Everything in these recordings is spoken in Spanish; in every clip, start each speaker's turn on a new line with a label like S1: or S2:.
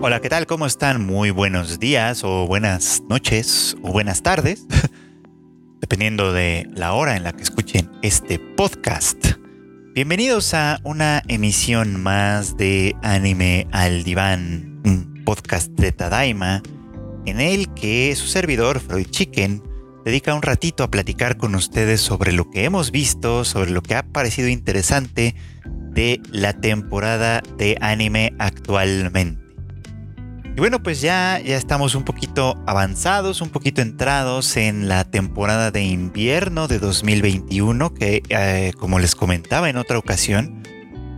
S1: Hola, ¿qué tal? ¿Cómo están? Muy buenos días o buenas noches o buenas tardes, dependiendo de la hora en la que escuchen este podcast. Bienvenidos a una emisión más de Anime al Diván, un podcast de Tadaima, en el que su servidor, Freud Chicken, dedica un ratito a platicar con ustedes sobre lo que hemos visto, sobre lo que ha parecido interesante de la temporada de anime actualmente. Y bueno, pues ya, ya estamos un poquito avanzados, un poquito entrados en la temporada de invierno de 2021, que eh, como les comentaba en otra ocasión,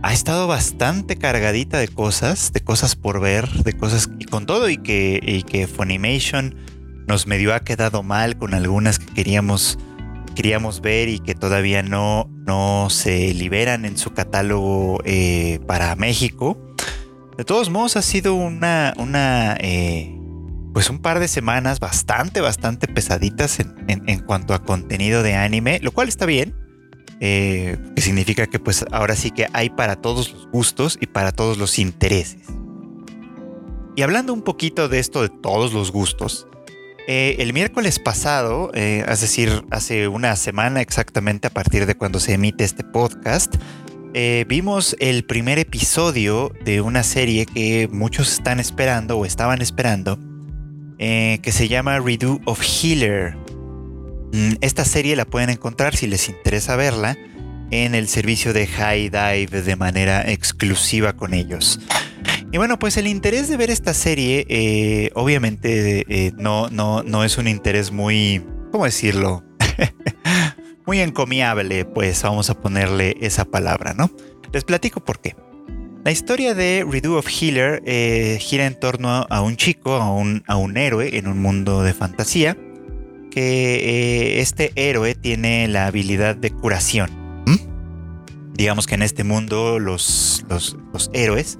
S1: ha estado bastante cargadita de cosas, de cosas por ver, de cosas y con todo y que, y que Funimation nos medio ha quedado mal con algunas que queríamos, queríamos ver y que todavía no, no se liberan en su catálogo eh, para México. De todos modos, ha sido una, una eh, pues un par de semanas bastante, bastante pesaditas en, cuanto a contenido de anime, lo cual está bien. Eh, que significa que pues ahora sí que hay para todos los gustos y para todos los intereses. Y hablando un poquito de esto de todos los gustos, eh, el miércoles pasado, es decir, hace una semana exactamente a partir de cuando se emite este podcast, eh, vimos el primer episodio de una serie que muchos están esperando o estaban esperando, eh, que se llama Redo of Healer. Mm, esta serie la pueden encontrar si les interesa verla en el servicio de High Dive de manera exclusiva con ellos. Y bueno, pues el interés de ver esta serie, eh, obviamente no, no, no es un interés muy, ¿cómo decirlo? muy encomiable, pues vamos a ponerle esa palabra, ¿no? Les platico por qué. La historia de Redo of Healer eh, gira en torno a un chico, a un, a un, héroe en un mundo de fantasía, que eh, este héroe tiene la habilidad de curación. Digamos que en este mundo los, los, héroes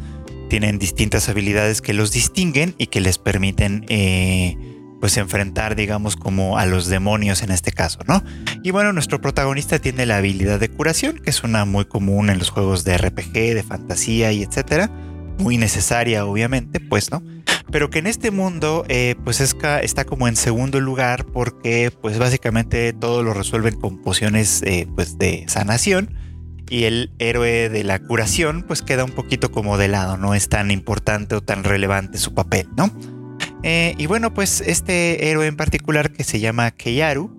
S1: tienen distintas habilidades que los distinguen y que les permiten eh, pues enfrentar, digamos, como a los demonios en este caso, ¿no? Y bueno, nuestro protagonista tiene la habilidad de curación, que es una muy común en los juegos de RPG, de fantasía y etcétera. Muy necesaria, obviamente, pues, ¿no? Pero que en este mundo, eh, pues está como en segundo lugar porque, pues, básicamente todo lo resuelven con pociones, eh, pues, de sanación. Y el héroe de la curación, pues, queda un poquito como de lado, no es tan importante o tan relevante su papel, ¿no? Eh, y bueno, pues este héroe en particular que se llama Keiaru,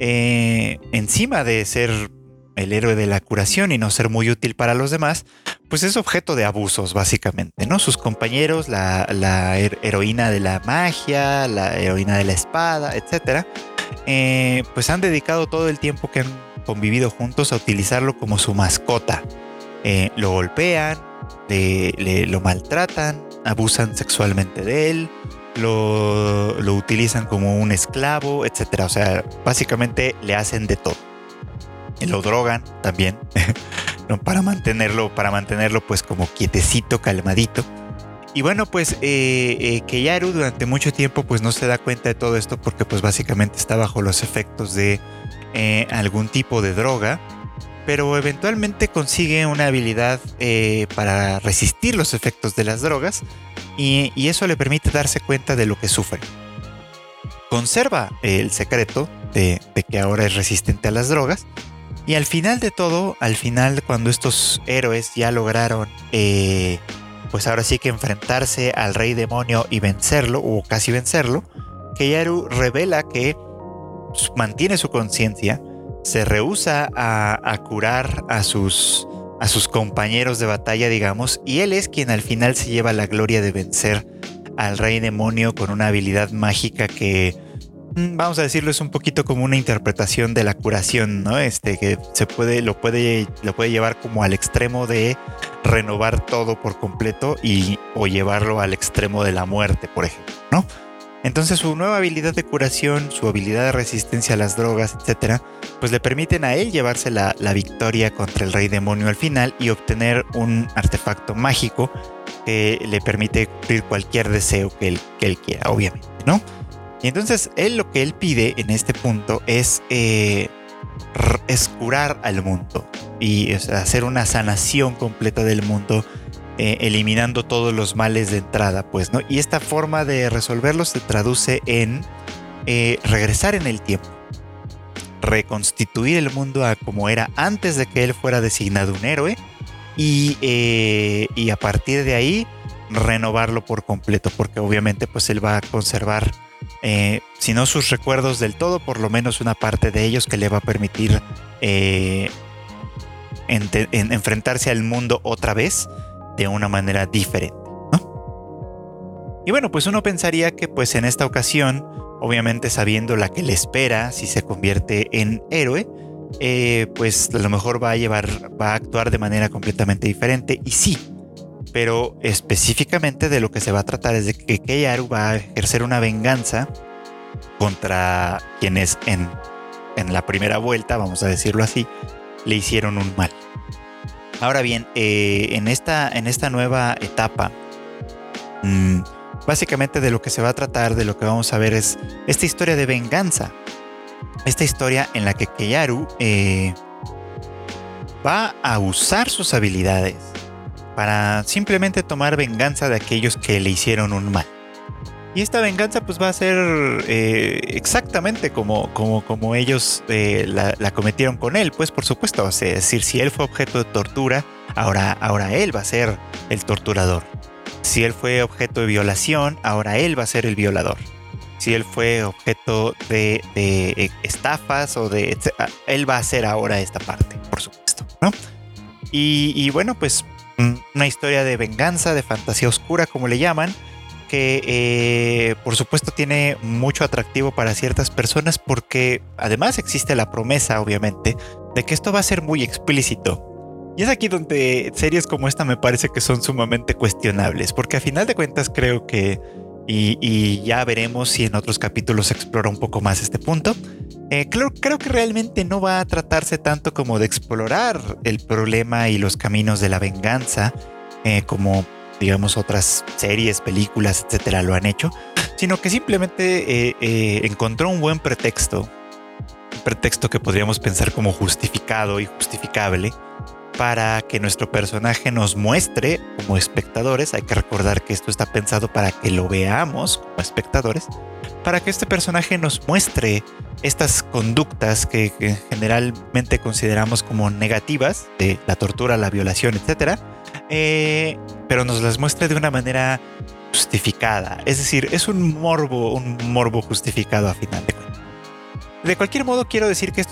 S1: eh, encima de ser el héroe de la curación y no ser muy útil para los demás, pues es objeto de abusos básicamente, ¿no? Sus compañeros, la, heroína de la magia, la heroína de la espada, etcétera, eh, pues han dedicado todo el tiempo que han convivido juntos a utilizarlo como su mascota. lo golpean, lo maltratan, abusan sexualmente de él, lo, utilizan como un esclavo, etcétera. O sea, básicamente le hacen de todo. Y lo drogan también, para mantenerlo, para mantenerlo pues como quietecito, calmadito. Y bueno, pues eh, eh, Keyaru durante mucho tiempo pues no se da cuenta de todo esto porque pues básicamente está bajo los efectos de eh, algún tipo de droga pero eventualmente consigue una habilidad eh, para resistir los efectos de las drogas y, eso le permite darse cuenta de lo que sufre. Conserva el secreto de, que ahora es resistente a las drogas y al final de todo, al final cuando estos héroes ya lograron, eh, pues ahora sí que enfrentarse al rey demonio y vencerlo, o casi vencerlo, Keiaru revela que mantiene su conciencia, se rehúsa a, curar a sus, a sus compañeros de batalla, digamos, y él es quien al final se lleva la gloria de vencer al rey demonio con una habilidad mágica que, mm, vamos a decirlo, es un poquito como una interpretación de la curación, ¿no? Este, que se puede, lo puede, lo puede llevar como al extremo de renovar todo por completo y, o llevarlo al extremo de la muerte, por ejemplo, ¿no? Entonces su nueva habilidad de curación, su habilidad de resistencia a las drogas, etcétera, pues le permiten a él llevarse la, victoria contra el rey demonio al final y obtener un artefacto mágico que le permite cumplir cualquier deseo que él, que él quiera, obviamente, ¿no? Y entonces él lo que él pide en este punto es, eh, es curar al mundo y hacer una sanación completa del mundo eh, eliminando todos los males de entrada, pues, ¿no? Y esta forma de resolverlos se traduce en eh, regresar en el tiempo, reconstituir el mundo a como era antes de que él fuera designado un héroe y, eh, y a partir de ahí renovarlo por completo, porque obviamente pues él va a conservar, si no sus recuerdos del todo, por lo menos una parte de ellos que le va a permitir enfrentarse al mundo otra vez de una manera diferente. Y bueno, pues uno pensaría que pues en esta ocasión, obviamente sabiendo la que le espera si se convierte en héroe, eh, pues a lo mejor va a llevar, va a actuar de manera completamente diferente. Y sí, pero específicamente de lo que se va a tratar es de que Keiaru va a ejercer una venganza contra quienes en, en la primera vuelta, vamos a decirlo así, le hicieron un mal. Ahora bien, eh, en, esta, en esta nueva etapa, mm, básicamente de lo que se va a tratar, de lo que vamos a ver es esta historia de venganza. Esta historia en la que Keyaru eh, va a usar sus habilidades para simplemente tomar venganza de aquellos que le hicieron un mal. Y esta venganza pues va a ser eh, exactamente como, como, como ellos eh, la, cometieron con él, pues por supuesto. es decir, si él fue objeto de tortura, ahora, ahora él va a ser el torturador. Si él fue objeto de violación, ahora él va a ser el violador. Si él fue objeto de, de estafas o de... Él va a ser ahora esta parte, por supuesto. ¿no? Y, y bueno, pues una historia de venganza, de fantasía oscura, como le llaman que eh, por supuesto tiene mucho atractivo para ciertas personas porque además existe la promesa, obviamente, de que esto va a ser muy explícito. Y es aquí donde series como esta me parece que son sumamente cuestionables, porque a final de cuentas creo que, y, ya veremos si en otros capítulos se explora un poco más este punto, eh, creo, creo que realmente no va a tratarse tanto como de explorar el problema y los caminos de la venganza, eh, como digamos, otras series, películas, etcétera, lo han hecho, sino que simplemente eh, eh, encontró un buen pretexto, un pretexto que podríamos pensar como justificado y justificable para que nuestro personaje nos muestre como espectadores. Hay que recordar que esto está pensado para que lo veamos como espectadores, para que este personaje nos muestre estas conductas que, generalmente consideramos como negativas, de la tortura, la violación, etcétera, eh, pero nos las muestra de una manera justificada. Es decir, es un morbo, un morbo justificado a final de cuentas. De cualquier modo, quiero decir que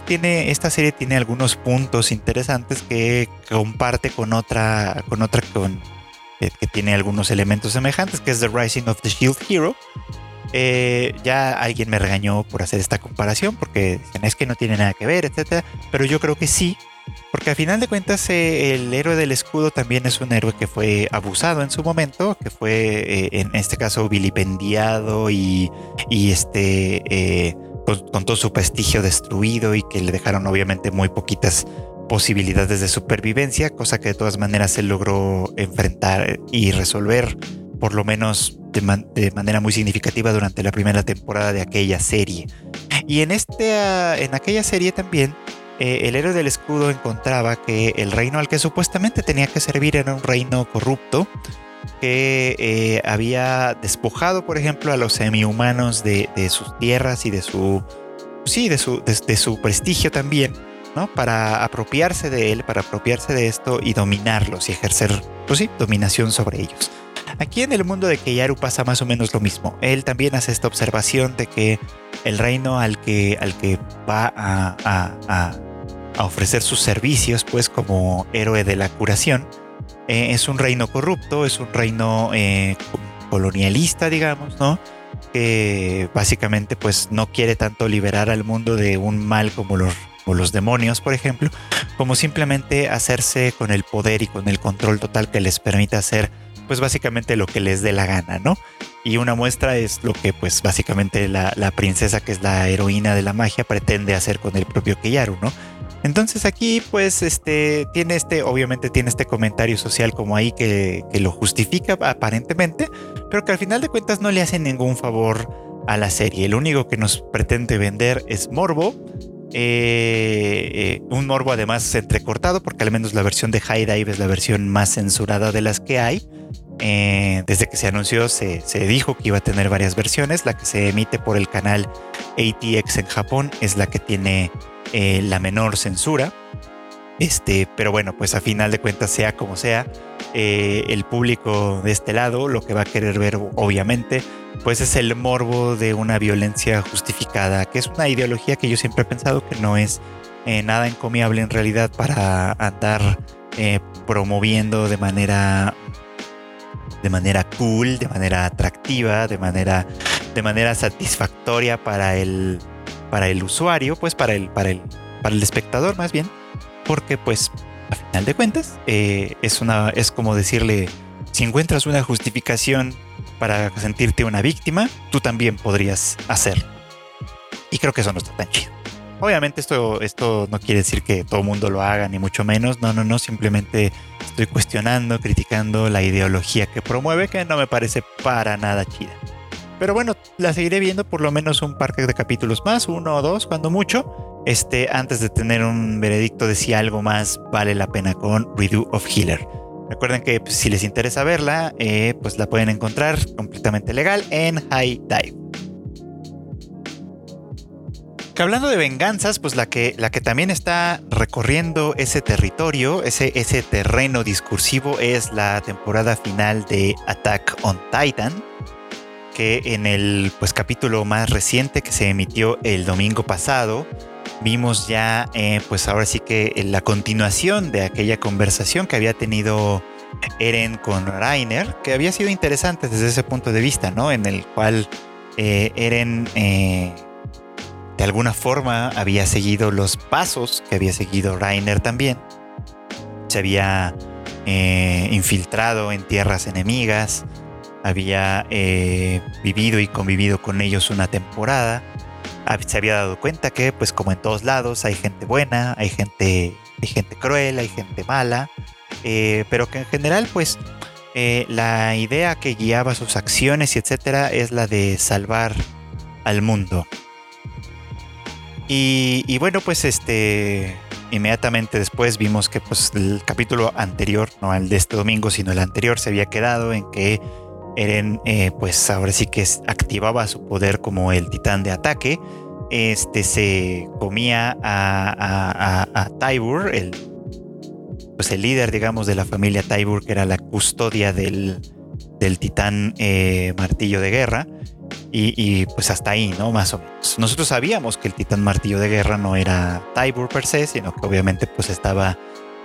S1: esta serie tiene algunos puntos interesantes que comparte con otra, con otra con, que, tiene algunos elementos semejantes, que es The Rising of the Shield Hero. Eh, ya alguien me regañó por hacer esta comparación, porque es que no tiene nada que ver, etcétera. Pero yo creo que sí, porque a final de cuentas eh, el héroe del escudo también es un héroe que fue abusado en su momento, que fue eh, en este caso vilipendiado y, este, eh, con, todo su prestigio destruido y que le dejaron obviamente muy poquitas posibilidades de supervivencia, cosa que de todas maneras se logró enfrentar y resolver, por lo menos de, de manera muy significativa durante la primera temporada de aquella serie. Y en, este, en aquella serie también eh, el héroe del escudo encontraba que el reino al que supuestamente tenía que servir era un reino corrupto que eh, había despojado, por ejemplo, a los semi-humanos de, sus tierras y de su, sí, de su, de, su prestigio también, ¿no? Para apropiarse de él, para apropiarse de esto y dominarlos y ejercer, pues sí, dominación sobre ellos. Aquí en el mundo de Keiaru pasa más o menos lo mismo. Él también hace esta observación de que el reino al que, al que va a, ofrecer sus servicios, pues como héroe de la curación, eh, es un reino corrupto, es un reino eh, colonialista, digamos, ¿no? Que básicamente pues no quiere tanto liberar al mundo de un mal como los, los demonios, por ejemplo, como simplemente hacerse con el poder y con el control total que les permita hacer pues básicamente lo que les dé la gana, ¿no? Y una muestra es lo que pues básicamente la, princesa que es la heroína de la magia pretende hacer con el propio Keyaru, ¿no? Entonces aquí pues este tiene este, obviamente tiene este comentario social como ahí que, que lo justifica aparentemente, pero que al final de cuentas no le hace ningún favor a la serie. Lo único que nos pretende vender es morbo Eh, un morbo además entrecortado, porque al menos la versión de High Dive es la versión más censurada de las que hay. desde que se anunció se, se, dijo que iba a tener varias versiones. La que se emite por el canal ATX en Japón es la que tiene la menor censura. Este, pero bueno, pues a final de cuentas, sea como sea, eh, el público de este lado lo que va a querer ver, obviamente, pues es el morbo de una violencia justificada, que es una ideología que yo siempre he pensado que no es eh, nada encomiable en realidad para andar eh, promoviendo de manera de manera cool, de manera atractiva, de manera de manera satisfactoria para el para el usuario, pues para el para el para el espectador más bien porque pues a final de cuentas eh, es, una, es como decirle, si encuentras una justificación para sentirte una víctima, tú también podrías hacerlo. Y creo que eso no está tan chido. Obviamente esto, esto no quiere decir que todo el mundo lo haga, ni mucho menos. No, no, no. Simplemente estoy cuestionando, criticando la ideología que promueve, que no me parece para nada chida. Pero bueno, la seguiré viendo por lo menos un par de capítulos más, uno o dos, cuando mucho este, antes de tener un veredicto de si algo más vale la pena con Redo of Healer. Recuerden que pues, si les interesa verla, eh, pues la pueden encontrar completamente legal en High Dive. Que hablando de venganzas, pues la que, la que también está recorriendo ese territorio, ese, ese terreno discursivo, es la temporada final de Attack on Titan, que en el pues, capítulo más reciente que se emitió el domingo pasado, vimos ya, eh, pues ahora sí que la continuación de aquella conversación que había tenido Eren con Rainer, que había sido interesante desde ese punto de vista, ¿no? En el cual eh, Eren eh, de alguna forma había seguido los pasos que había seguido Rainer también. Se había infiltrado en tierras enemigas, había vivido y convivido con ellos una temporada se había dado cuenta que, pues como en todos lados, hay gente buena, hay gente, hay gente cruel, hay gente mala, eh, pero que en general, pues eh, la idea que guiaba sus acciones y etcétera es la de salvar al mundo. Y, bueno, pues este inmediatamente después vimos que pues el capítulo anterior, no el de este domingo, sino el anterior, se había quedado en que Eren, eh, pues ahora sí que activaba su poder como el titán de ataque. Este se comía a, a, Tybur, el, pues el líder, digamos, de la familia Tybur, que era la custodia del, del titán eh, martillo de guerra. Y, pues hasta ahí, ¿no? Más o menos. Nosotros sabíamos que el titán martillo de guerra no era Tybur per se, sino que obviamente pues estaba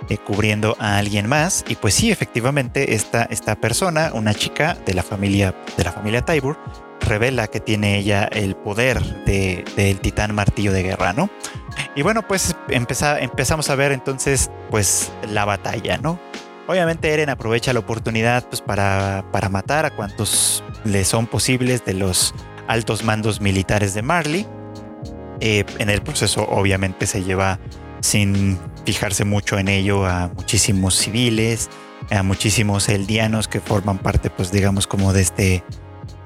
S1: eh, cubriendo a alguien más. Y pues sí, efectivamente, esta, esta persona, una chica de la familia, de la familia Tybur, revela que tiene ella el poder del titán martillo de guerra, ¿no? Y bueno, pues empezamos a ver entonces, pues, la batalla, ¿no? Obviamente Eren aprovecha la oportunidad pues, para, para matar a cuantos le son posibles de los altos mandos militares de Marley. Eh, en el proceso obviamente se lleva sin fijarse mucho en ello a muchísimos civiles, a muchísimos eldianos que forman parte, pues digamos, como de este,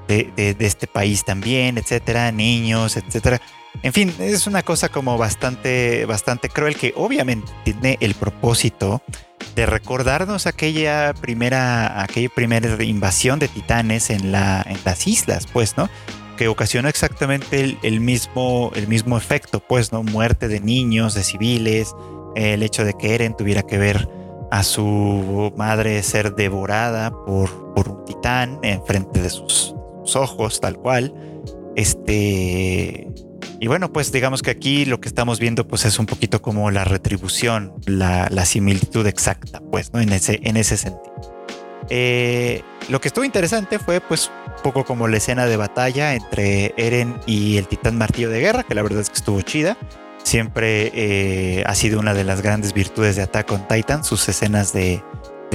S1: de, este país también, etcétera, niños, etcétera. En fin, es una cosa como bastante, bastante cruel que obviamente tiene el propósito de recordarnos aquella primera, aquella primera invasión de titanes en, la, en las islas, pues, ¿no? Que ocasionó exactamente el, mismo, el mismo efecto, pues, ¿no? Muerte de niños, de civiles, el hecho de que Eren tuviera que ver a su madre ser devorada por, por un titán en frente de sus, ojos, tal cual. Este. Y bueno, pues digamos que aquí lo que estamos viendo, pues es un poquito como la retribución, la, similitud exacta, pues, ¿no? En ese, en ese sentido. Eh, lo que estuvo interesante fue, pues, poco como la escena de batalla entre Eren y el titán martillo de guerra, que la verdad es que estuvo chida. Siempre eh, ha sido una de las grandes virtudes de Attack on Titan, sus escenas de,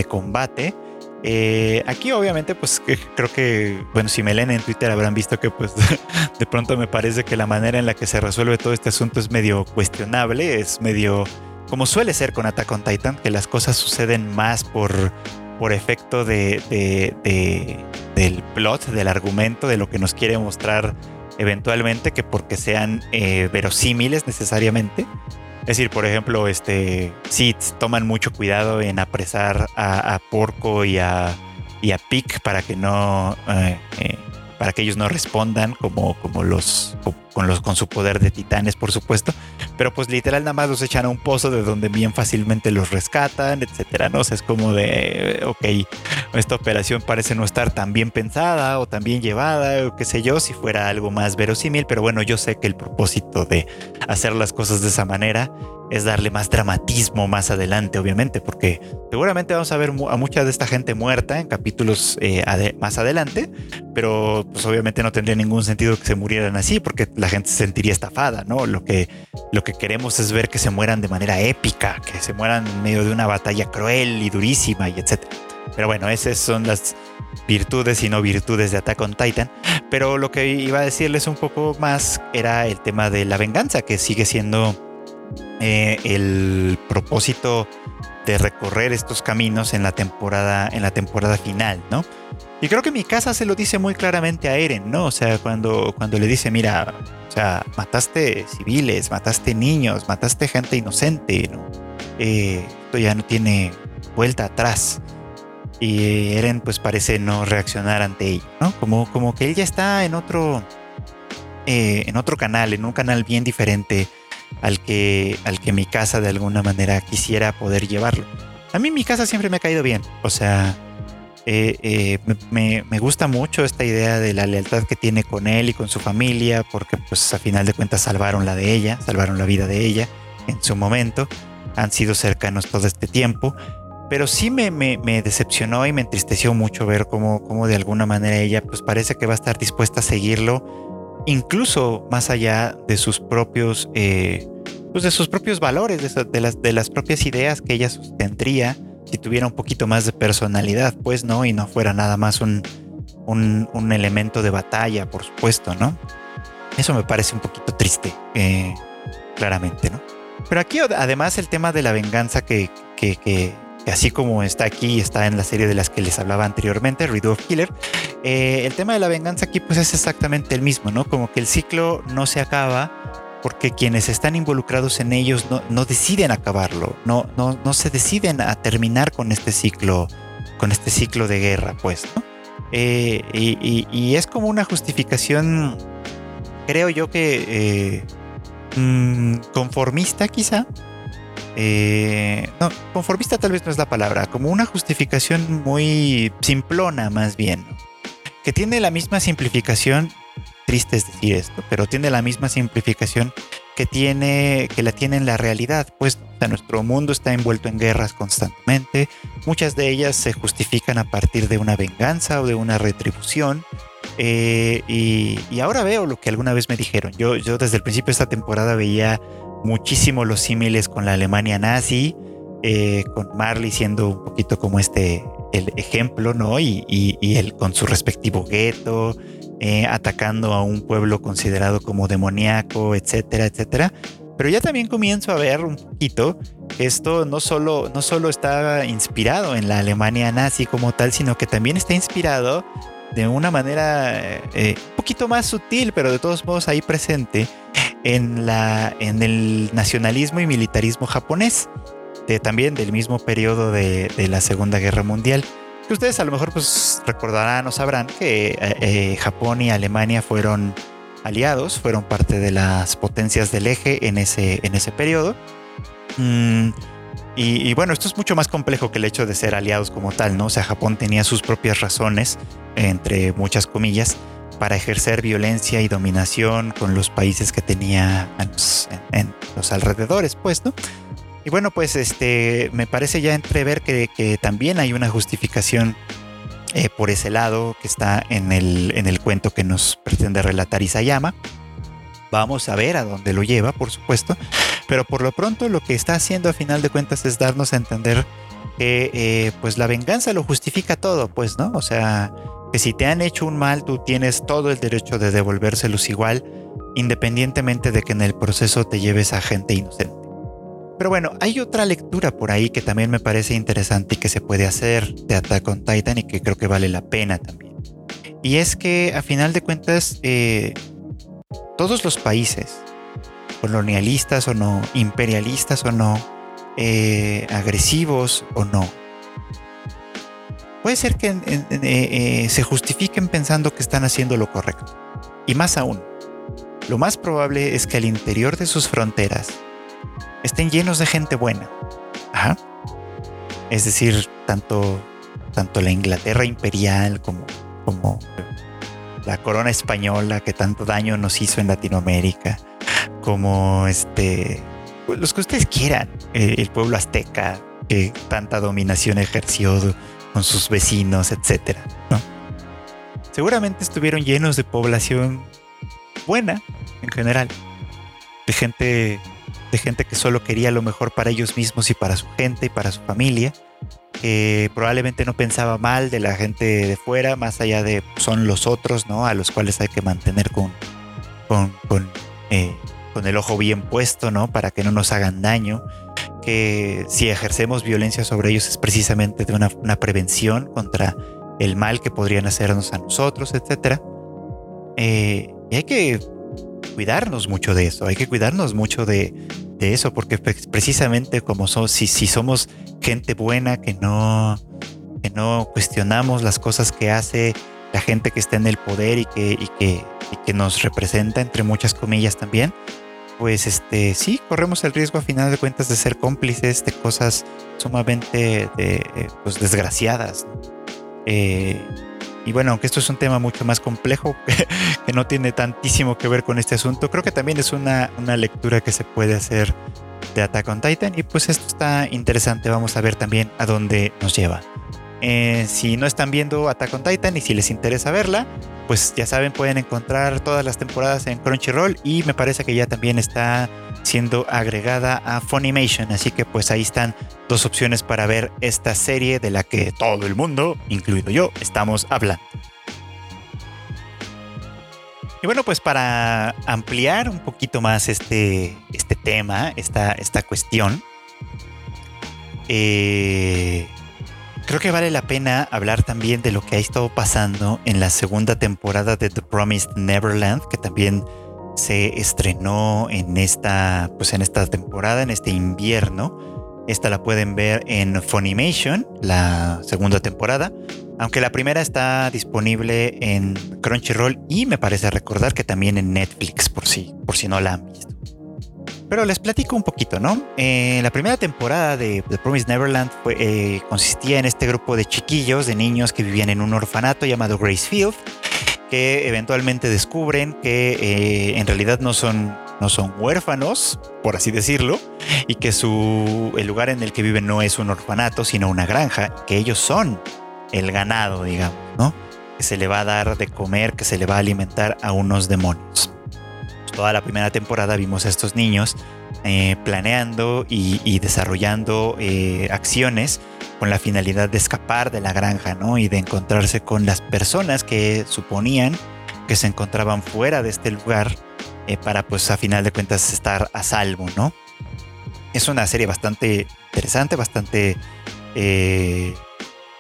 S1: combate. Eh, aquí obviamente pues creo que, bueno, si me leen en Twitter habrán visto que pues de pronto me parece que la manera en la que se resuelve todo este asunto es medio cuestionable, es medio como suele ser con Attack on Titan, que las cosas suceden más por, por efecto de, del plot, del argumento, de lo que nos quiere mostrar eventualmente que porque sean eh, verosímiles necesariamente. Es decir, por ejemplo, este, sí toman mucho cuidado en apresar a, Porco y a, y a Pic para que no eh, eh, para que ellos no respondan como, como los con los con su poder de titanes, por supuesto. Pero pues literal nada más los echan a un pozo de donde bien fácilmente los rescatan, etcétera. ¿no? es como de ok, esta operación parece no estar tan bien pensada o tan bien llevada, o qué sé yo, si fuera algo más verosímil. Pero bueno, yo sé que el propósito de hacer las cosas de esa manera es darle más dramatismo más adelante, obviamente, porque seguramente vamos a ver a mucha de esta gente muerta en capítulos eh, más adelante, pero pues obviamente no tendría ningún sentido que se murieran así, porque la gente se sentiría estafada, ¿no? Lo que, lo que queremos es ver que se mueran de manera épica, que se mueran en medio de una batalla cruel y durísima y etcétera. Pero bueno, esas son las virtudes y no virtudes de Attack on Titan. Pero lo que iba a decirles un poco más era el tema de la venganza, que sigue siendo eh, el propósito de recorrer estos caminos en la temporada, en la temporada final, ¿no? Y creo que mi casa se lo dice muy claramente a Eren, ¿no? O sea, cuando, cuando le dice, mira, o sea, mataste civiles, mataste niños, mataste gente inocente, ¿no? Eh, esto ya no tiene vuelta atrás. Y Eren pues parece no reaccionar ante ello, ¿no? Como, como que él ya está en otro, eh, en otro canal, en un canal bien diferente al que, al que mi casa de alguna manera quisiera poder llevarlo. A mí mi casa siempre me ha caído bien, o sea, eh, eh, me, gusta mucho esta idea de la lealtad que tiene con él y con su familia, porque pues a final de cuentas salvaron la de ella, salvaron la vida de ella en su momento, han sido cercanos todo este tiempo, pero sí me, decepcionó y me entristeció mucho ver cómo, cómo, de alguna manera ella pues parece que va a estar dispuesta a seguirlo incluso más allá de sus propios, eh, pues de sus propios valores, de, las, de las propias ideas que ella sostendría si tuviera un poquito más de personalidad, pues no, y no fuera nada más un, un, elemento de batalla, por supuesto, ¿no? Eso me parece un poquito triste, eh, claramente, ¿no? Pero aquí además el tema de la venganza que, que, que así como está aquí, está en la serie de las que les hablaba anteriormente, Redo of Killer, eh, el tema de la venganza aquí pues es exactamente el mismo, ¿no? Como que el ciclo no se acaba porque quienes están involucrados en ellos no, deciden acabarlo, no, no, no, se deciden a terminar con este ciclo, con este ciclo de guerra, pues, ¿no? Eh, y, es como una justificación, creo yo que eh, mm, conformista quizá, eh, no, conformista tal vez no es la palabra, como una justificación muy simplona más bien, que tiene la misma simplificación, triste es decir esto, pero tiene la misma simplificación que tiene, que la tiene en la realidad, pues nuestro mundo está envuelto en guerras constantemente, muchas de ellas se justifican a partir de una venganza o de una retribución, eh, y, ahora veo lo que alguna vez me dijeron. Yo, yo desde el principio de esta temporada veía muchísimo los símiles con la Alemania nazi, eh, con Marley siendo un poquito como este el ejemplo, ¿no? Y, y, él con su respectivo gueto, eh, atacando a un pueblo considerado como demoníaco, etcétera, etcétera. Pero ya también comienzo a ver un poquito que esto no solo, no solo está inspirado en la Alemania nazi como tal, sino que también está inspirado de una manera eh, un poquito más sutil, pero de todos modos ahí presente en, la, en el nacionalismo y militarismo japonés, de, también del mismo periodo de, la Segunda Guerra Mundial. Que ustedes a lo mejor pues recordarán o sabrán que eh, eh, Japón y Alemania fueron aliados, fueron parte de las potencias del eje en ese, en ese periodo. Mm, y, bueno, esto es mucho más complejo que el hecho de ser aliados como tal, ¿no? O sea, Japón tenía sus propias razones, entre muchas comillas, para ejercer violencia y dominación con los países que tenía en, los alrededores, pues, ¿no? Y bueno, pues este, me parece ya entrever que, que también hay una justificación eh, por ese lado que está en el, en el cuento que nos pretende relatar Isayama. Vamos a ver a dónde lo lleva, por supuesto, pero por lo pronto lo que está haciendo a final de cuentas es darnos a entender que eh, pues la venganza lo justifica todo, pues, ¿no? O sea, que si te han hecho un mal, tú tienes todo el derecho de devolvérselos igual, independientemente de que en el proceso te lleves a gente inocente. Pero bueno, hay otra lectura por ahí que también me parece interesante y que se puede hacer de Attack on Titan y que creo que vale la pena también. Y es que a final de cuentas, eh, todos los países, colonialistas o no, imperialistas o no, eh, agresivos o no, puede ser que eh, eh, se justifiquen pensando que están haciendo lo correcto. Y más aún, lo más probable es que al interior de sus fronteras estén llenos de gente buena. Es decir, tanto, tanto la Inglaterra imperial como, como la corona española que tanto daño nos hizo en Latinoamérica, como este, los que ustedes quieran, eh, el pueblo azteca que tanta dominación ejerció con sus vecinos, etcétera, Seguramente estuvieron llenos de población buena en general, de gente, de gente que solo quería lo mejor para ellos mismos y para su gente y para su familia, que probablemente no pensaba mal de la gente de fuera, más allá de son los otros, ¿no? A los cuales hay que mantener con, con, con, eh, con el ojo bien puesto, ¿no? Para que no nos hagan daño que si ejercemos violencia sobre ellos es precisamente de una, una prevención contra el mal que podrían hacernos a nosotros, etc. Eh, y hay que cuidarnos mucho de eso, hay que cuidarnos mucho de, de eso, porque precisamente como somos, si, si somos gente buena que no, que no cuestionamos las cosas que hace la gente que está en el poder y que, que, que nos representa, entre muchas comillas también, pues este sí corremos el riesgo a final de cuentas de ser cómplices de cosas sumamente de, pues, desgraciadas. Eh, y bueno, aunque esto es un tema mucho más complejo, que, no tiene tantísimo que ver con este asunto, creo que también es una, una lectura que se puede hacer de Attack on Titan. Y pues esto está interesante, vamos a ver también a dónde nos lleva. Eh, si no están viendo Attack on Titan y si les interesa verla, pues ya saben, pueden encontrar todas las temporadas en Crunchyroll y me parece que ya también está siendo agregada a Funimation. Así que pues ahí están dos opciones para ver esta serie de la que todo el mundo, incluido yo, estamos hablando. Y bueno, pues para ampliar un poquito más este, este tema, esta, esta cuestión, eh, Creo que vale la pena hablar también de lo que ha estado pasando en la segunda temporada de The Promised Neverland, que también se estrenó en esta, pues en esta temporada, en este invierno. Esta la pueden ver en Funimation, la segunda temporada, aunque la primera está disponible en Crunchyroll y me parece recordar que también en Netflix, por si, por si no la han visto. Pero les platico un poquito, ¿no? Eh, la primera temporada de The Promised Neverland eh, consistía en este grupo de chiquillos, de niños que vivían en un orfanato llamado Gracefield, que eventualmente descubren que eh, en realidad no son, no son huérfanos, por así decirlo, y que su, el lugar en el que viven no es un orfanato, sino una granja, que ellos son el ganado, digamos, ¿no? Que se le va a dar de comer, que se le va a alimentar a unos demonios toda la primera temporada vimos a estos niños eh, planeando y, desarrollando eh, acciones con la finalidad de escapar de la granja, ¿no? Y de encontrarse con las personas que suponían que se encontraban fuera de este lugar eh, para, pues, a final de cuentas estar a salvo, ¿no? Es una serie bastante interesante, bastante,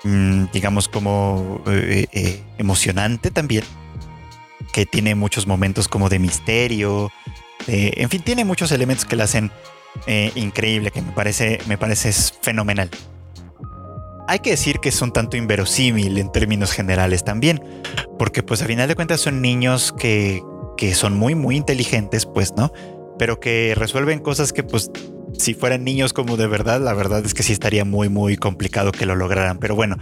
S1: mm, digamos, como emocionante también que tiene muchos momentos como de misterio. en fin, tiene muchos elementos que la hacen eh, increíble, que me parece, me parece fenomenal. Hay que decir que es un tanto inverosímil en términos generales también, porque pues a final de cuentas son niños que, que son muy, muy inteligentes, pues, ¿no? Pero que resuelven cosas que pues si fueran niños como de verdad, la verdad es que sí estaría muy, muy complicado que lo lograran. Pero bueno,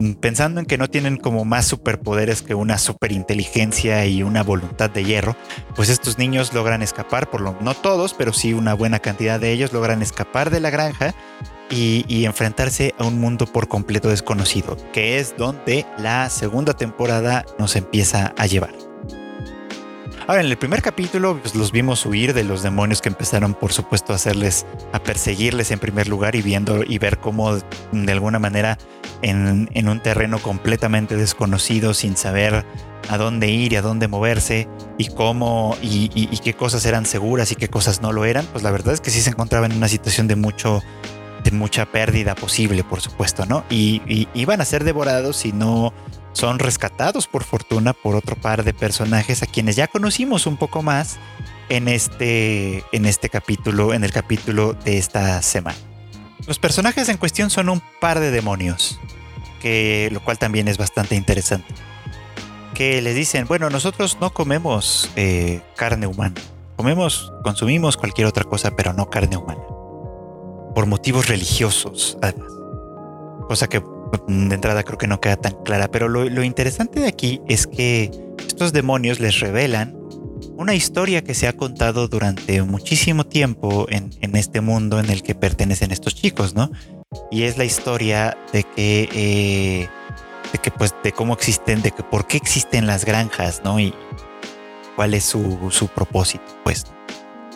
S1: Mm, pensando en que no tienen como más superpoderes que una superinteligencia y una voluntad de hierro, pues estos niños logran escapar, por lo no todos, pero sí una buena cantidad de ellos logran escapar de la granja y, enfrentarse a un mundo por completo desconocido, que es donde la segunda temporada nos empieza a llevar. Ahora, en el primer capítulo pues, los vimos huir de los demonios que empezaron, por supuesto, a hacerles, a perseguirles en primer lugar y viendo y ver cómo de alguna manera en, en un terreno completamente desconocido, sin saber a dónde ir y a dónde moverse y cómo y, qué cosas eran seguras y qué cosas no lo eran, pues la verdad es que sí se encontraban en una situación de mucho mucha pérdida posible, por supuesto, ¿no? Y, y iban a ser devorados si no son rescatados por fortuna por otro par de personajes a quienes ya conocimos un poco más en este, en este capítulo, en el capítulo de esta semana. Los personajes en cuestión son un par de demonios, que, lo cual también es bastante interesante. Que les dicen, bueno, nosotros no comemos eh, carne humana, comemos, consumimos cualquier otra cosa, pero no carne humana. Por motivos religiosos, además. Cosa que de entrada creo que no queda tan clara, pero lo, interesante de aquí es que estos demonios les revelan una historia que se ha contado durante muchísimo tiempo en, este mundo en el que pertenecen estos chicos, ¿no? Y es la historia de que, eh, de que pues, de cómo existen, de que por qué existen las granjas, ¿no? Y cuál es su propósito, pues.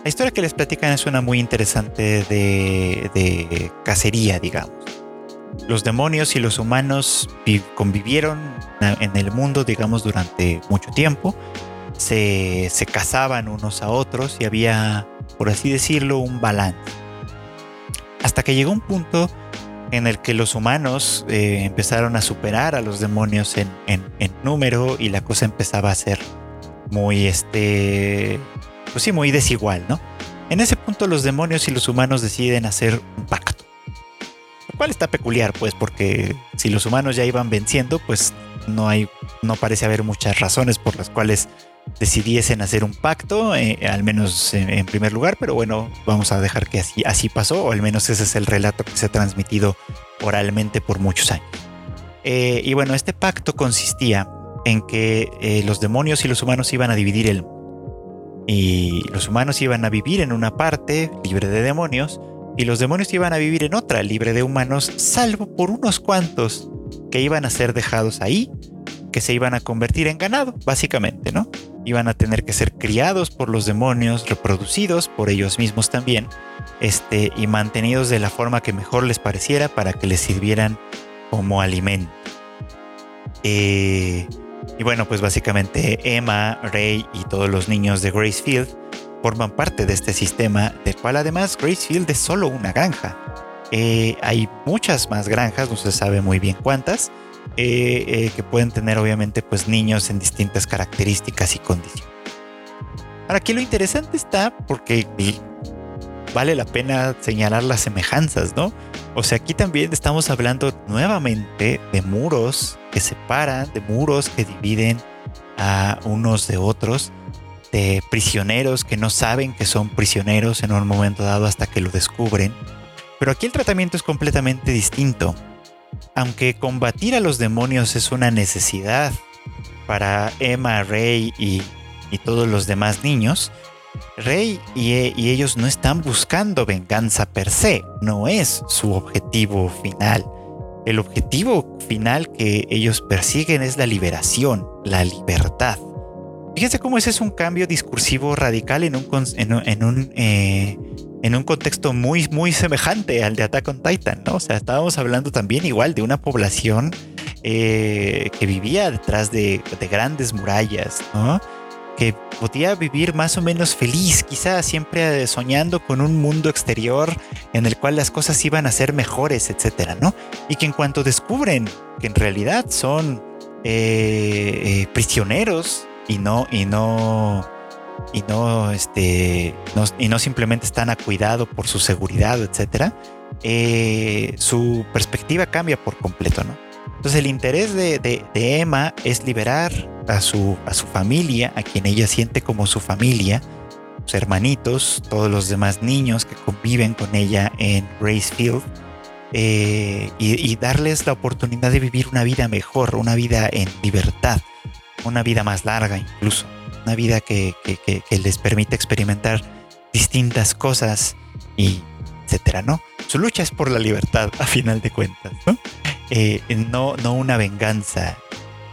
S1: La historia que les platican es una muy interesante de, de cacería, digamos los demonios y los humanos convivieron en el mundo, digamos, durante mucho tiempo. Se, cazaban unos a otros y había, por así decirlo, un balance. Hasta que llegó un punto en el que los humanos eh, empezaron a superar a los demonios en, número y la cosa empezaba a ser muy, este, pues sí, muy desigual, ¿no? En ese punto los demonios y los humanos deciden hacer un pacto cual está peculiar, pues, porque si los humanos ya iban venciendo, pues no hay, no parece haber muchas razones por las cuales decidiesen hacer un pacto, eh, al menos en, primer lugar, pero bueno, vamos a dejar que así, así pasó, o al menos ese es el relato que se ha transmitido oralmente por muchos años. Eh, y bueno, este pacto consistía en que eh, los demonios y los humanos iban a dividir el y los humanos iban a vivir en una parte libre de demonios y los demonios iban a vivir en otra, libre de humanos, salvo por unos cuantos que iban a ser dejados ahí, que se iban a convertir en ganado, básicamente, ¿no? Iban a tener que ser criados por los demonios, reproducidos por ellos mismos también, este, y mantenidos de la forma que mejor les pareciera para que les sirvieran como alimento. Eh, y bueno, pues básicamente Emma, Ray y todos los niños de Gracefield forman parte de este sistema, del cual además Gracefield es solo una granja. Eh, hay muchas más granjas, no se sabe muy bien cuántas, eh, eh, que pueden tener obviamente pues niños en distintas características y condiciones. Ahora aquí lo interesante está porque vale la pena señalar las semejanzas, ¿no? O sea, aquí también estamos hablando nuevamente de muros que separan, de muros que dividen a unos de otros de prisioneros que no saben que son prisioneros en un momento dado hasta que lo descubren. Pero aquí el tratamiento es completamente distinto. Aunque combatir a los demonios es una necesidad para Emma, Rey y, todos los demás niños, Rey y, y, ellos no están buscando venganza per se, no es su objetivo final. El objetivo final que ellos persiguen es la liberación, la libertad. Fíjense cómo ese es un cambio discursivo radical en un, en un, eh, en un, contexto muy, muy semejante al de Attack on Titan, ¿no? O sea, estábamos hablando también igual de una población eh, que vivía detrás de, grandes murallas, ¿no? Que podía vivir más o menos feliz, quizás siempre soñando con un mundo exterior en el cual las cosas iban a ser mejores, etcétera, ¿no? Y que en cuanto descubren que en realidad son eh, prisioneros y no, y no, y no, este, y no simplemente están a cuidado por su seguridad, etcétera, eh, su perspectiva cambia por completo, ¿no? Entonces el interés de, Emma es liberar a su, a su familia, a quien ella siente como su familia, sus hermanitos, todos los demás niños que conviven con ella en Gracefield, eh, y, darles la oportunidad de vivir una vida mejor, una vida en libertad, una vida más larga incluso, una vida que, les permite experimentar distintas cosas y etcétera, ¿no? Su lucha es por la libertad a final de cuentas, ¿no? Eh, no, una venganza.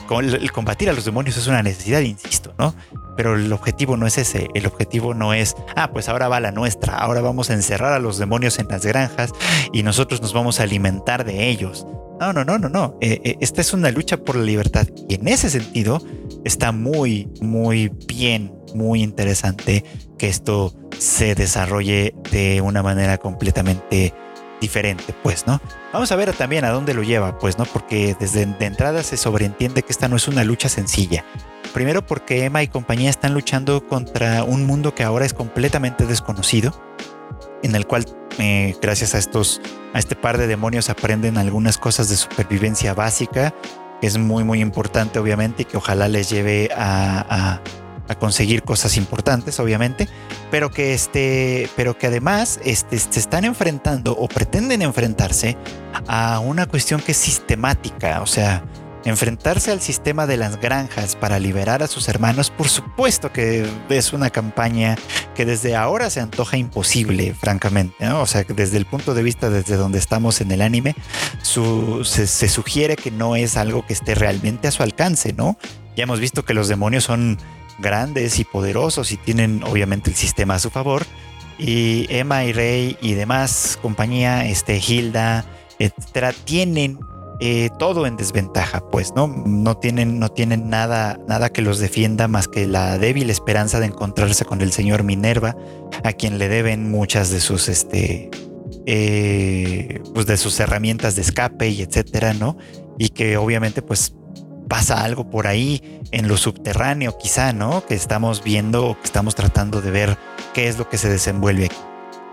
S1: El combatir a los demonios es una necesidad, insisto, ¿no? Pero el objetivo no es ese. El objetivo no es, ah, pues ahora va la nuestra. Ahora vamos a encerrar a los demonios en las granjas y nosotros nos vamos a alimentar de ellos. No, no, no, no, no. Eh, eh, esta es una lucha por la libertad y en ese sentido está muy, muy bien, muy interesante que esto se desarrolle de una manera completamente diferente, pues, ¿no? Vamos a ver también a dónde lo lleva, pues, ¿no? Porque desde de entrada se sobreentiende que esta no es una lucha sencilla. Primero porque Emma y compañía están luchando contra un mundo que ahora es completamente desconocido, en el cual eh, gracias a estos a este par de demonios aprenden algunas cosas de supervivencia básica, que es muy muy importante obviamente y que ojalá les lleve a a conseguir cosas importantes, obviamente, pero que este, pero que además este, se están enfrentando o pretenden enfrentarse a una cuestión que es sistemática, o sea, enfrentarse al sistema de las granjas para liberar a sus hermanos, por supuesto que es una campaña que desde ahora se antoja imposible, francamente. O sea, desde el punto de vista desde donde estamos en el anime, se, se sugiere que no es algo que esté realmente a su alcance, ¿no? Ya hemos visto que los demonios son grandes y poderosos y tienen obviamente el sistema a su favor. Y Emma y Rey y demás compañía, este, Hilda, etcétera, tienen eh, todo en desventaja, pues, ¿no? No tienen, no tienen nada, nada que los defienda más que la débil esperanza de encontrarse con el señor Minerva, a quien le deben muchas de sus, este, eh, pues de sus herramientas de escape y etcétera, ¿no? Y que obviamente, pues, pasa algo por ahí en lo subterráneo, quizá, ¿no? Que estamos viendo o que estamos tratando de ver qué es lo que se desenvuelve aquí.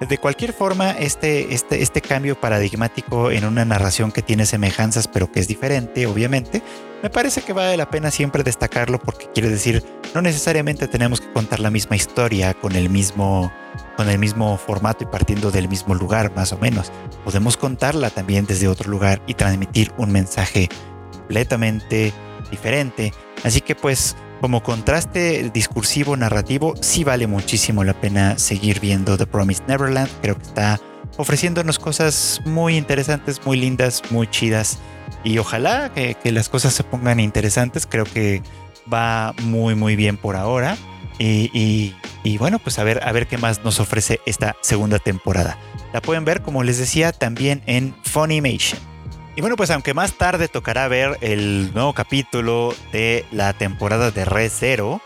S1: De cualquier forma, este, este, este cambio paradigmático en una narración que tiene semejanzas pero que es diferente, obviamente, me parece que vale la pena siempre destacarlo porque quiere decir, no necesariamente tenemos que contar la misma historia con el mismo, con el mismo formato y partiendo del mismo lugar, más o menos. Podemos contarla también desde otro lugar y transmitir un mensaje completamente diferente. Así que pues como contraste discursivo narrativo sí vale muchísimo la pena seguir viendo The Promised Neverland. Creo que está ofreciéndonos cosas muy interesantes, muy lindas, muy chidas. Y ojalá que, las cosas se pongan interesantes. Creo que va muy muy bien por ahora. Y, y, bueno, pues a ver, a ver qué más nos ofrece esta segunda temporada. La pueden ver, como les decía, también en Funimation. Y bueno, pues aunque más tarde tocará ver el nuevo capítulo de la temporada de Re Zero,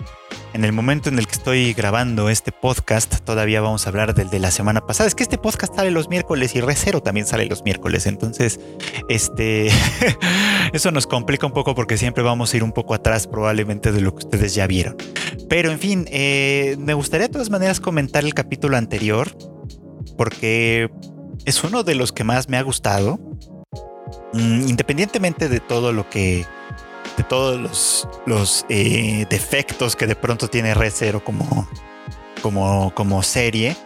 S1: en el momento en el que estoy grabando este podcast, todavía vamos a hablar del de la semana pasada. Es que este podcast sale los miércoles y Re Zero también sale los miércoles. Entonces, este, eso nos complica un poco porque siempre vamos a ir un poco atrás probablemente de lo que ustedes ya vieron. Pero en fin, eh, me gustaría de todas maneras comentar el capítulo anterior porque es uno de los que más me ha gustado. Mm, independientemente de todo lo que, de todos los, eh, defectos que de pronto tiene Red Zero como, como, como serie,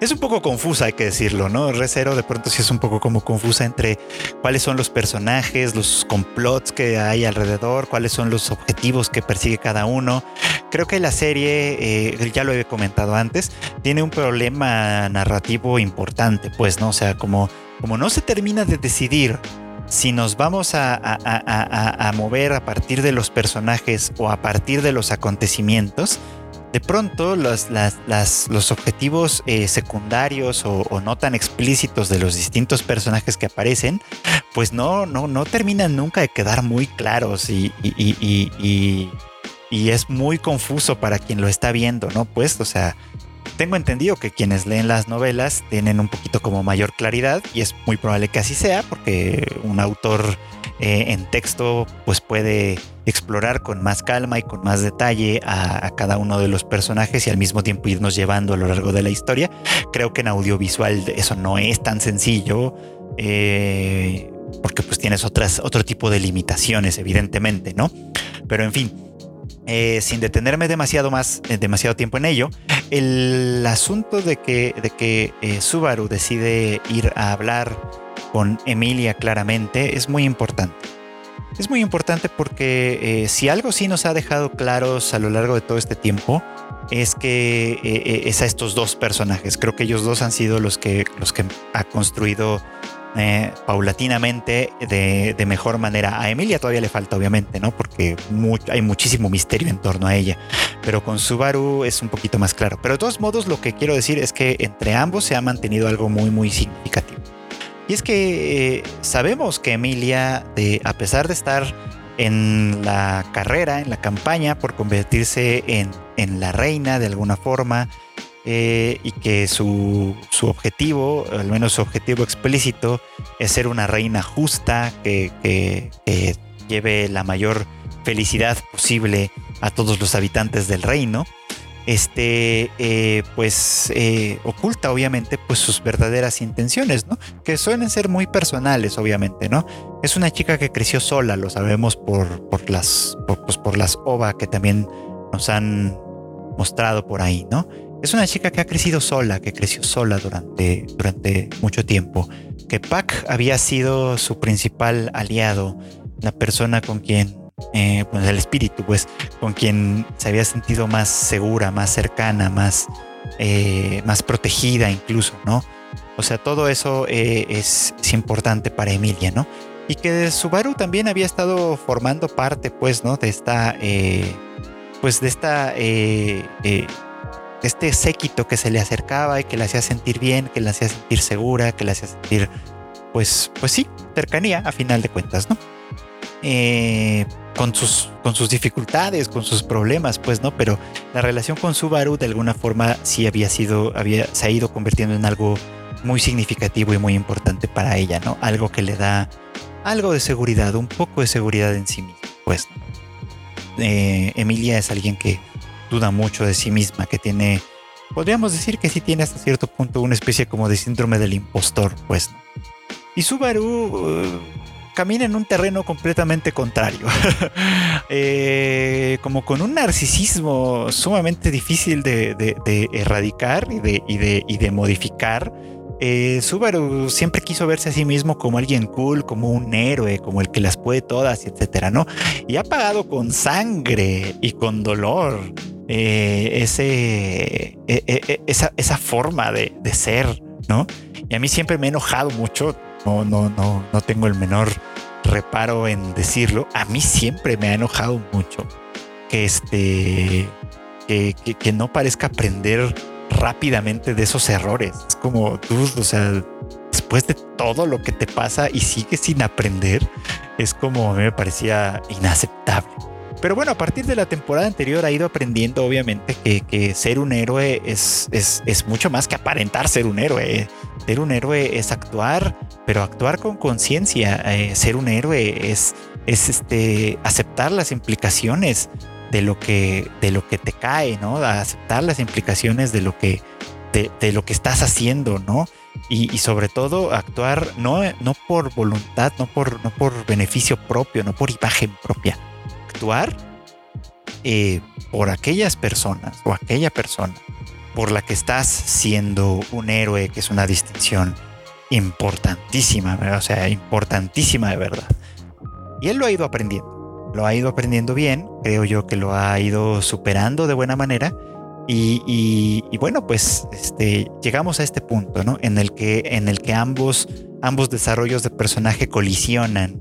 S1: es un poco confusa, hay que decirlo, ¿no? Red Zero de pronto sí es un poco como confusa entre cuáles son los personajes, los complots que hay alrededor, cuáles son los objetivos que persigue cada uno. Creo que la serie, eh, ya lo he comentado antes, tiene un problema narrativo importante, pues, ¿no? O sea, como, como no se termina de decidir si nos vamos a, mover a partir de los personajes o a partir de los acontecimientos, de pronto los, los objetivos eh, secundarios o, no tan explícitos de los distintos personajes que aparecen, pues no, no, no terminan nunca de quedar muy claros y, y, y es muy confuso para quien lo está viendo, ¿no? Pues, o sea, tengo entendido que quienes leen las novelas tienen un poquito como mayor claridad y es muy probable que así sea porque un autor eh, en texto pues puede explorar con más calma y con más detalle a, cada uno de los personajes y al mismo tiempo irnos llevando a lo largo de la historia. Creo que en audiovisual eso no es tan sencillo. Eh, porque pues tienes otras, otro tipo de limitaciones, evidentemente, ¿no? Pero en fin, eh, sin detenerme demasiado más, eh, demasiado tiempo en ello, el asunto de que, de que eh, Subaru decide ir a hablar con Emilia claramente es muy importante. Es muy importante porque si algo sí nos ha dejado claros a lo largo de todo este tiempo, es que es a estos dos personajes. Creo que ellos dos han sido los que, los que ha construido eh, paulatinamente de, mejor manera. A Emilia todavía le falta, obviamente, ¿no? Porque hay muchísimo misterio en torno a ella. Pero con Subaru es un poquito más claro. Pero de todos modos, lo que quiero decir es que entre ambos se ha mantenido algo muy, muy significativo. Y es que eh, sabemos que Emilia, a pesar de estar en la carrera, en la campaña por convertirse en, en la reina de alguna forma, eh, y que su, su, objetivo, al menos su objetivo explícito, es ser una reina justa que, lleve la mayor felicidad posible a todos los habitantes del reino este, eh, pues eh, oculta obviamente pues sus verdaderas intenciones, ¿no? Que suelen ser muy personales, obviamente, ¿no? Es una chica que creció sola, lo sabemos por, por las, por, pues, por las OVA que también nos han mostrado por ahí, ¿no? Es una chica que ha crecido sola, que creció sola durante, durante mucho tiempo, que Pac había sido su principal aliado, la persona con quien eh, pues el espíritu, pues con quien se había sentido más segura, más cercana, más, eh, más protegida incluso, ¿no? O sea, todo eso eh, es, importante para Emilia, ¿no? Y que Subaru también había estado formando parte, pues, ¿no? De esta, pues, de esta, este séquito que se le acercaba y que la hacía sentir bien, que la hacía sentir segura, que la hacía sentir, pues, pues sí, cercanía a final de cuentas, ¿no? Eh, con sus, con sus dificultades, con sus problemas, pues, ¿no? Pero la relación con Subaru de alguna forma sí había sido, había, se ha ido convirtiendo en algo muy significativo y muy importante para ella, ¿no? Algo que le da algo de seguridad, un poco de seguridad en sí misma, pues. Eh, Emilia es alguien que duda mucho de sí misma, que tiene, podríamos decir que sí tiene hasta cierto punto una especie como de síndrome del impostor, pues. Y Subaru camina en un terreno completamente contrario. Eh, como con un narcisismo sumamente difícil de, erradicar y de, de, modificar. Eh, Subaru siempre quiso verse a sí mismo como alguien cool, como un héroe, como el que las puede todas, etcétera, ¿no? Y ha pagado con sangre y con dolor eh, ese, esa, esa, forma de, de ser, ¿no? Y a mí siempre me he enojado mucho no, no, no, no tengo el menor reparo en decirlo. A mí siempre me ha enojado mucho que este, que, que, no parezca aprender rápidamente de esos errores. Es como tú, o sea, después de todo lo que te pasa y sigues sin aprender, es como a mí me parecía inaceptable. Pero bueno, a partir de la temporada anterior ha ido aprendiendo, obviamente, que, ser un héroe es, mucho más que aparentar ser un héroe. Ser un héroe es actuar, pero actuar con conciencia. Eh, ser un héroe es, es este, aceptar las implicaciones de lo que, de lo que te cae, ¿no? Aceptar las implicaciones de lo que, de, lo que estás haciendo, ¿no? Y, sobre todo actuar no, por voluntad, no por beneficio propio, no por imagen propia, actuar eh, por aquellas personas o aquella persona por la que estás siendo un héroe, que es una distinción importantísima, o sea, importantísima de verdad. Y él lo ha ido aprendiendo, lo ha ido aprendiendo bien, creo yo que lo ha ido superando de buena manera. Y, bueno, pues este, llegamos a este punto, ¿no? En el que, en el que ambos, ambos desarrollos de personaje colisionan.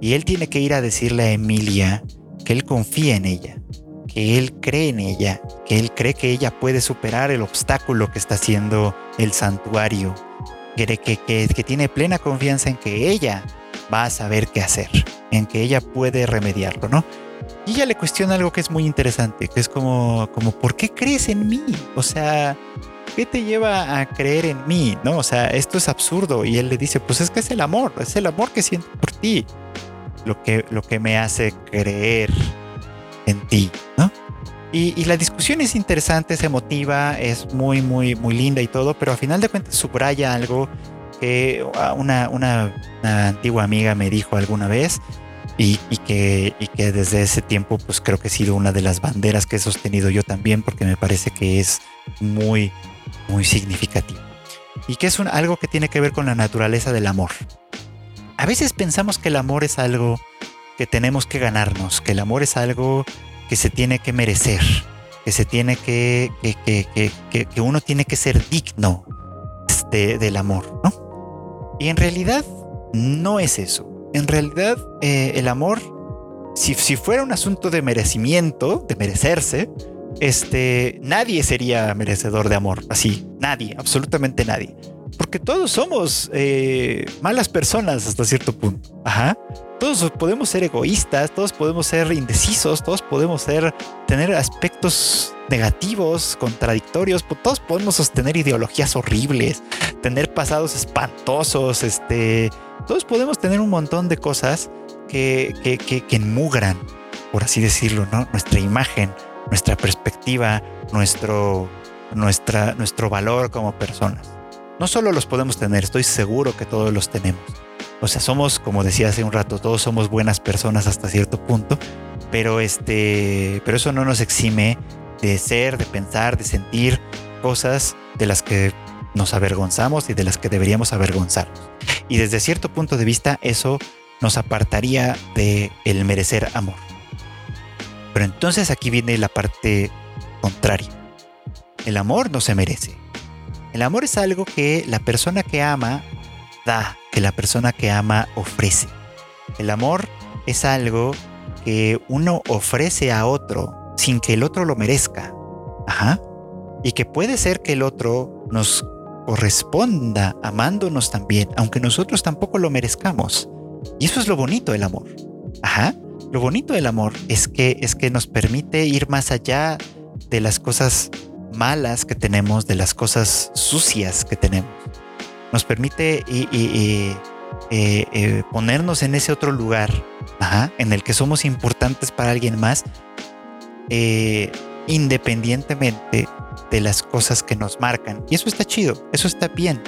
S1: Y él tiene que ir a decirle a Emilia que él confía en ella, que él cree en ella, que él cree que ella puede superar el obstáculo que está haciendo el santuario, que, que, que, tiene plena confianza en que ella va a saber qué hacer, en que ella puede remediarlo, ¿no? Y ella le cuestiona algo que es muy interesante, que es como, como, ¿por qué crees en mí? O sea, ¿qué te lleva a creer en mí? ¿No? O sea, esto es absurdo. Y él le dice, pues es que es el amor, es el amor que siento por ti lo que, lo que me hace creer en ti, ¿no? Y, la discusión es interesante, es emotiva, es muy, muy, muy linda y todo, pero a final de cuentas subraya algo que una, una, antigua amiga me dijo alguna vez y, que, y que desde ese tiempo pues creo que ha sido una de las banderas que he sostenido yo también porque me parece que es muy, muy significativo. Y que es un, algo que tiene que ver con la naturaleza del amor a veces pensamos que el amor es algo que tenemos que ganarnos, que el amor es algo que se tiene que merecer, que se tiene que, que, que, uno tiene que ser digno del amor, ¿no? Y en realidad no es eso. En realidad eh, el amor, si, si fuera un asunto de merecimiento, de merecerse, este, nadie sería merecedor de amor, así, nadie, absolutamente nadie porque todos somos eh, malas personas hasta cierto punto. Ajá. todos podemos ser egoístas, todos podemos ser indecisos, todos podemos ser, tener aspectos negativos, contradictorios, todos podemos sostener ideologías horribles, tener pasados espantosos, este, todos podemos tener un montón de cosas que, que, que, que enmugran, por así decirlo, ¿no? Nuestra imagen, nuestra perspectiva, nuestro, nuestra, nuestro valor como personas. No solo los podemos tener, estoy seguro que todos los tenemos. O sea, somos, como decía hace un rato, todos somos buenas personas hasta cierto punto, pero este, pero eso no nos exime de ser, de pensar, de sentir cosas de las que nos avergonzamos y de las que deberíamos avergonzarnos. Y desde cierto punto de vista, eso nos apartaría de el merecer amor. Pero entonces aquí viene la parte contraria. El amor no se merece. El amor es algo que la persona que ama da, que la persona que ama ofrece. El amor es algo que uno ofrece a otro sin que el otro lo merezca. Ajá. Y que puede ser que el otro nos corresponda amándonos también, aunque nosotros tampoco lo merezcamos. Y eso es lo bonito del amor. Ajá. Lo bonito del amor es que es que nos permite ir más allá de las cosas malas que tenemos, de las cosas sucias que tenemos. Nos permite eh, eh, ponernos en ese otro lugar en el que somos importantes para alguien más, eh, independientemente de las cosas que nos marcan. Y eso está chido, eso está bien.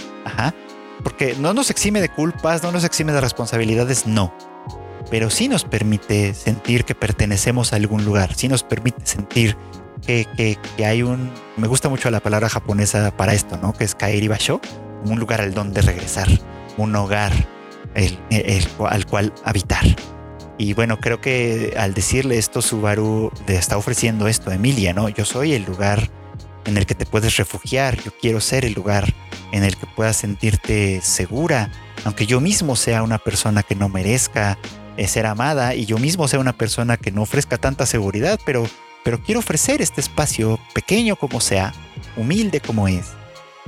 S1: Porque no nos exime de culpas, no nos exime de responsabilidades, no. Pero sí nos permite sentir que pertenecemos a algún lugar, sí nos permite sentir que, hay un, me gusta mucho la palabra japonesa para esto, ¿no? Que es kaeri basho, un lugar al donde regresar, un hogar al cual habitar. Y bueno, creo que al decirle esto, Subaru le está ofreciendo esto a Emilia, ¿no? Yo soy el lugar en el que te puedes refugiar, yo quiero ser el lugar en el que puedas sentirte segura, aunque yo mismo sea una persona que no merezca eh, ser amada y yo mismo sea una persona que no ofrezca tanta seguridad, pero pero quiero ofrecer este espacio, pequeño como sea, humilde como es,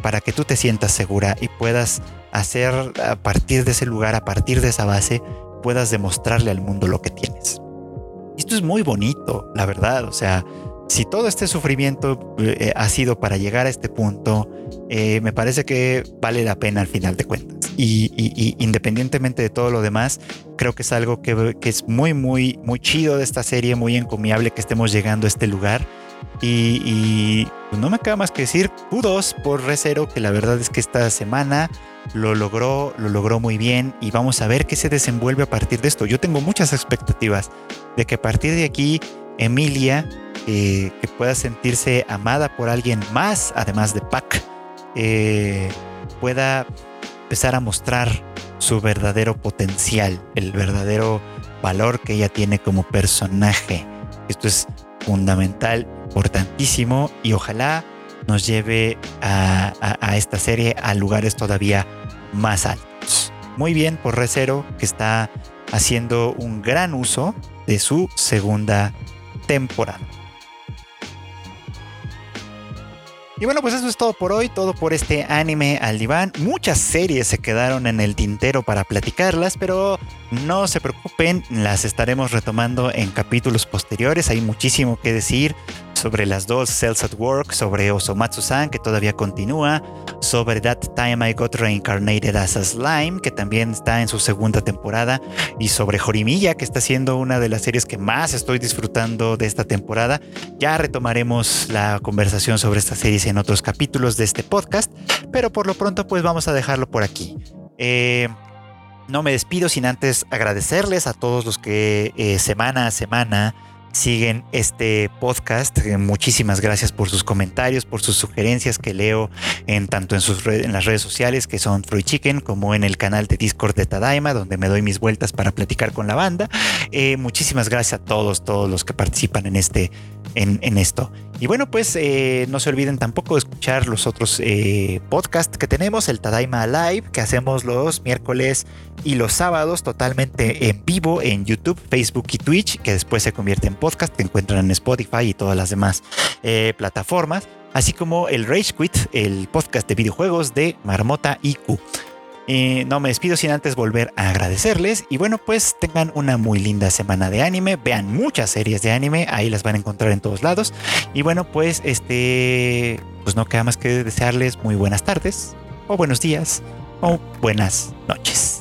S1: para que tú te sientas segura y puedas hacer a partir de ese lugar, a partir de esa base, puedas demostrarle al mundo lo que tienes. Esto es muy bonito, la verdad, o sea, si todo este sufrimiento eh, ha sido para llegar a este punto, eh, me parece que vale la pena al final de cuentas. Y, independientemente de todo lo demás, creo que es algo que, es muy, muy, muy chido de esta serie, muy encomiable que estemos llegando a este lugar. Y, pues no me queda más que decir kudos por Recero, que la verdad es que esta semana lo logró, lo logró muy bien y vamos a ver qué se desenvuelve a partir de esto. Yo tengo muchas expectativas de que a partir de aquí Emilia eh, que pueda sentirse amada por alguien más, además de Pac, eh, pueda empezar a mostrar su verdadero potencial, el verdadero valor que ella tiene como personaje. Esto es fundamental, importantísimo y ojalá nos lleve a, a esta serie a lugares todavía más altos. Muy bien por Recero que está haciendo un gran uso de su segunda temporada. Y bueno, pues eso es todo por hoy, todo por este anime al diván. Muchas series se quedaron en el tintero para platicarlas, pero no se preocupen, las estaremos retomando en capítulos posteriores. Hay muchísimo que decir sobre las dos Cells at Work, sobre Osomatsu-san, que todavía continúa, sobre That Time I Got Reincarnated as a Slime, que también está en su segunda temporada, y sobre Jorimilla, que está siendo una de las series que más estoy disfrutando de esta temporada. Ya retomaremos la conversación sobre estas series en otros capítulos de este podcast, pero por lo pronto pues vamos a dejarlo por aquí. Eh, no me despido sin antes agradecerles a todos los que eh, semana a semana siguen este podcast. Eh, muchísimas gracias por sus comentarios, por sus sugerencias que leo en tanto en, sus en las redes sociales que son Freud Chicken como en el canal de Discord de Tadaima donde me doy mis vueltas para platicar con la banda. Eh, muchísimas gracias a todos, todos los que participan en este en, esto. Y bueno, pues eh, no se olviden tampoco de escuchar los otros podcasts que tenemos, el Tadaima Live, que hacemos los miércoles y los sábados totalmente en vivo en YouTube, Facebook y Twitch, que después se convierte en podcast, que encuentran en Spotify y todas las demás eh, plataformas, así como el Rage Quit, el podcast de videojuegos de Marmota IQ. Y no me despido sin antes volver a agradecerles. Y bueno, pues tengan una muy linda semana de anime. Vean muchas series de anime. Ahí las van a encontrar en todos lados. Y bueno, pues este. Pues no queda más que desearles muy buenas tardes. O buenos días. O buenas noches.